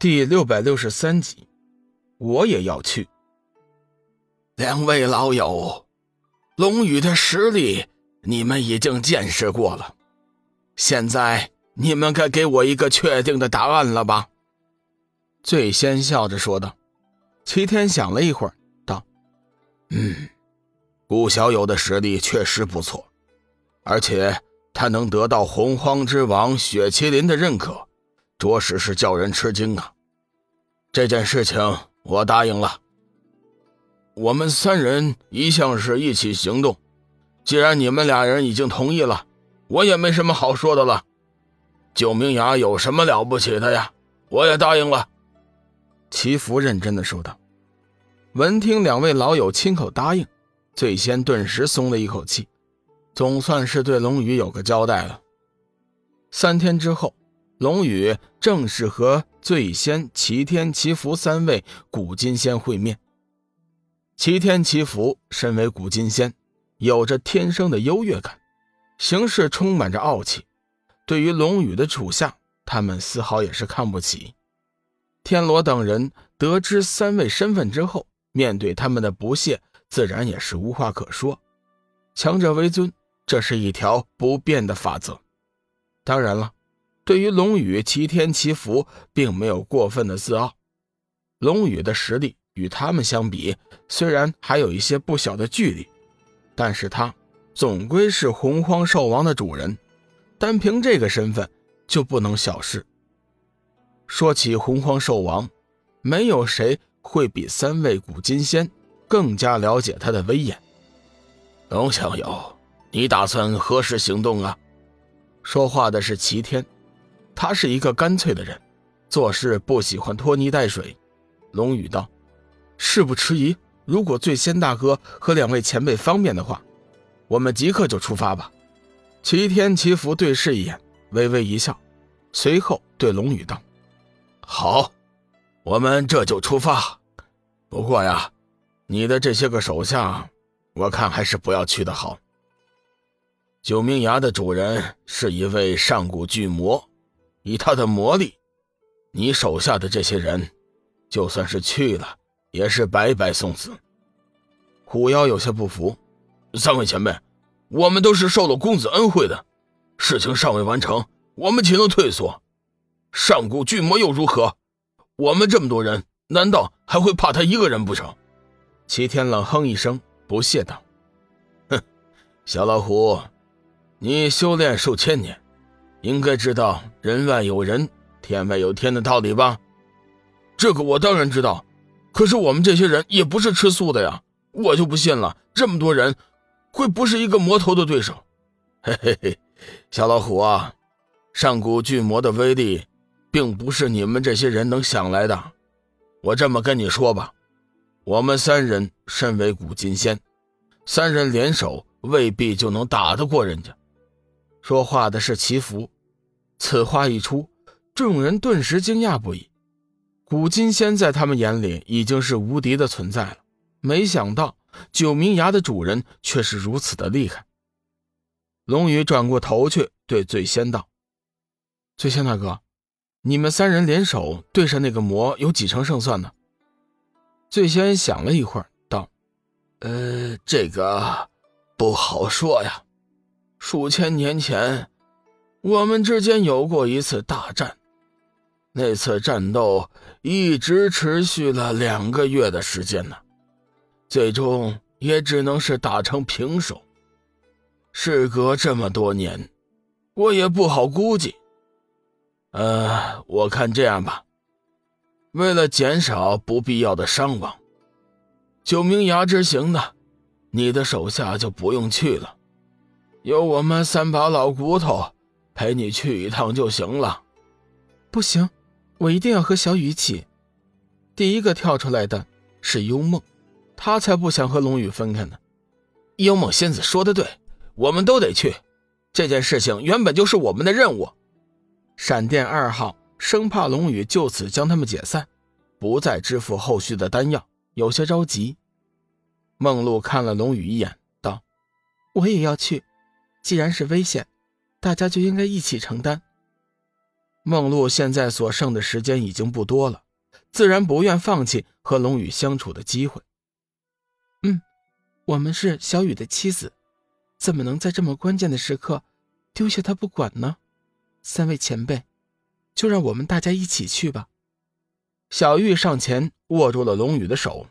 第六百六十三集，我也要去。两位老友，龙宇的实力你们已经见识过了，现在你们该给我一个确定的答案了吧？最先笑着说道。齐天想了一会儿，道：“嗯，顾小友的实力确实不错，而且他能得到洪荒之王雪麒麟的认可。”着实是叫人吃惊啊！这件事情我答应了。我们三人一向是一起行动，既然你们俩人已经同意了，我也没什么好说的了。九明崖有什么了不起的呀？我也答应了。祈福认真的说道。闻听两位老友亲口答应，醉仙顿时松了一口气，总算是对龙宇有个交代了。三天之后。龙宇正式和醉仙、齐天、齐福三位古金仙会面。齐天、齐福身为古金仙，有着天生的优越感，行事充满着傲气。对于龙宇的处下，他们丝毫也是看不起。天罗等人得知三位身份之后，面对他们的不屑，自然也是无话可说。强者为尊，这是一条不变的法则。当然了。对于龙宇，齐天祈福并没有过分的自傲。龙宇的实力与他们相比，虽然还有一些不小的距离，但是他总归是洪荒兽王的主人，单凭这个身份就不能小视。说起洪荒兽王，没有谁会比三位古金仙更加了解他的威严。龙小友，你打算何时行动啊？说话的是齐天。他是一个干脆的人，做事不喜欢拖泥带水。龙宇道：“事不迟疑，如果醉仙大哥和两位前辈方便的话，我们即刻就出发吧。”齐天齐福对视一眼，微微一笑，随后对龙宇道：“好，我们这就出发。不过呀，你的这些个手下，我看还是不要去的好。九明崖的主人是一位上古巨魔。”以他的魔力，你手下的这些人，就算是去了，也是白白送死。虎妖有些不服：“三位前辈，我们都是受了公子恩惠的，事情尚未完成，我们岂能退缩？上古巨魔又如何？我们这么多人，难道还会怕他一个人不成？”齐天冷哼一声，不屑道：“哼，小老虎，你修炼数千年。”应该知道人外有人，天外有天的道理吧？这个我当然知道，可是我们这些人也不是吃素的呀！我就不信了，这么多人，会不是一个魔头的对手？嘿嘿嘿，小老虎啊，上古巨魔的威力，并不是你们这些人能想来的。我这么跟你说吧，我们三人身为古金仙，三人联手未必就能打得过人家。说话的是祈福，此话一出，众人顿时惊讶不已。古金仙在他们眼里已经是无敌的存在了，没想到九明崖的主人却是如此的厉害。龙宇转过头去对醉仙道：“醉仙大哥，你们三人联手对上那个魔，有几成胜算呢？”醉仙想了一会儿，道：“呃，这个不好说呀。”数千年前，我们之间有过一次大战，那次战斗一直持续了两个月的时间呢，最终也只能是打成平手。事隔这么多年，我也不好估计。呃，我看这样吧，为了减少不必要的伤亡，九明崖之行呢，你的手下就不用去了。有我们三把老骨头陪你去一趟就行了。不行，我一定要和小雨一起。第一个跳出来的是幽梦，他才不想和龙宇分开呢。幽梦仙子说的对，我们都得去。这件事情原本就是我们的任务。闪电二号生怕龙宇就此将他们解散，不再支付后续的丹药，有些着急。梦露看了龙宇一眼，道：“我也要去。”既然是危险，大家就应该一起承担。梦露现在所剩的时间已经不多了，自然不愿放弃和龙宇相处的机会。嗯，我们是小雨的妻子，怎么能在这么关键的时刻丢下他不管呢？三位前辈，就让我们大家一起去吧。小玉上前握住了龙宇的手，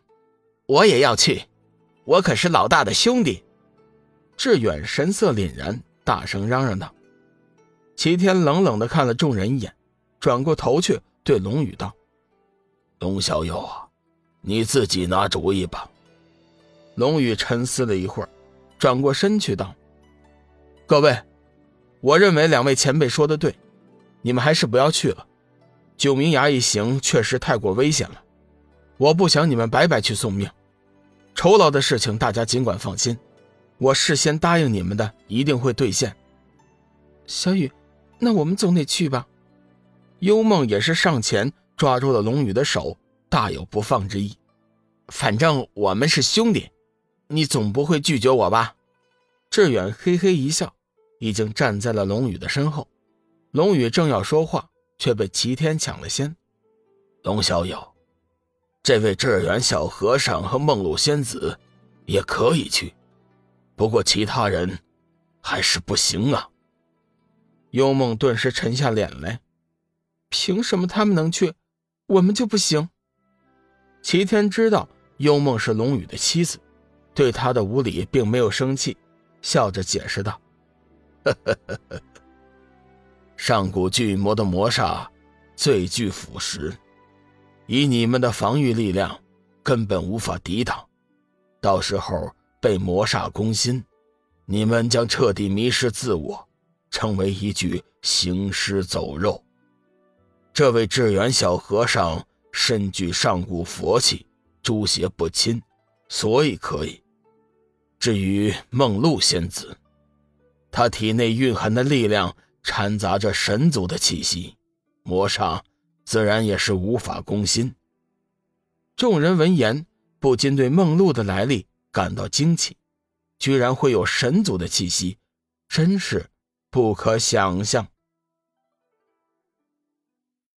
我也要去，我可是老大的兄弟。志远神色凛然，大声嚷嚷道。齐天冷冷的看了众人一眼，转过头去对龙宇道：“龙小友啊，你自己拿主意吧。”龙宇沉思了一会儿，转过身去道：“各位，我认为两位前辈说的对，你们还是不要去了。九明崖一行确实太过危险了，我不想你们白白去送命。酬劳的事情大家尽管放心，我事先答应你们的一定会兑现。”小雨。那我们总得去吧。幽梦也是上前抓住了龙宇的手，大有不放之意。反正我们是兄弟，你总不会拒绝我吧？志远嘿嘿一笑，已经站在了龙宇的身后。龙宇正要说话，却被齐天抢了先。龙小友，这位志远小和尚和梦露仙子也可以去，不过其他人还是不行啊。幽梦顿时沉下脸来，凭什么他们能去，我们就不行？齐天知道幽梦是龙宇的妻子，对他的无礼并没有生气，笑着解释道：“，上古巨魔的魔煞最具腐蚀，以你们的防御力量，根本无法抵挡。到时候被魔煞攻心，你们将彻底迷失自我。”成为一具行尸走肉。这位智远小和尚身具上古佛气，诸邪不侵，所以可以。至于梦露仙子，她体内蕴含的力量掺杂着神族的气息，魔煞自然也是无法攻心。众人闻言，不禁对梦露的来历感到惊奇，居然会有神族的气息，真是。不可想象。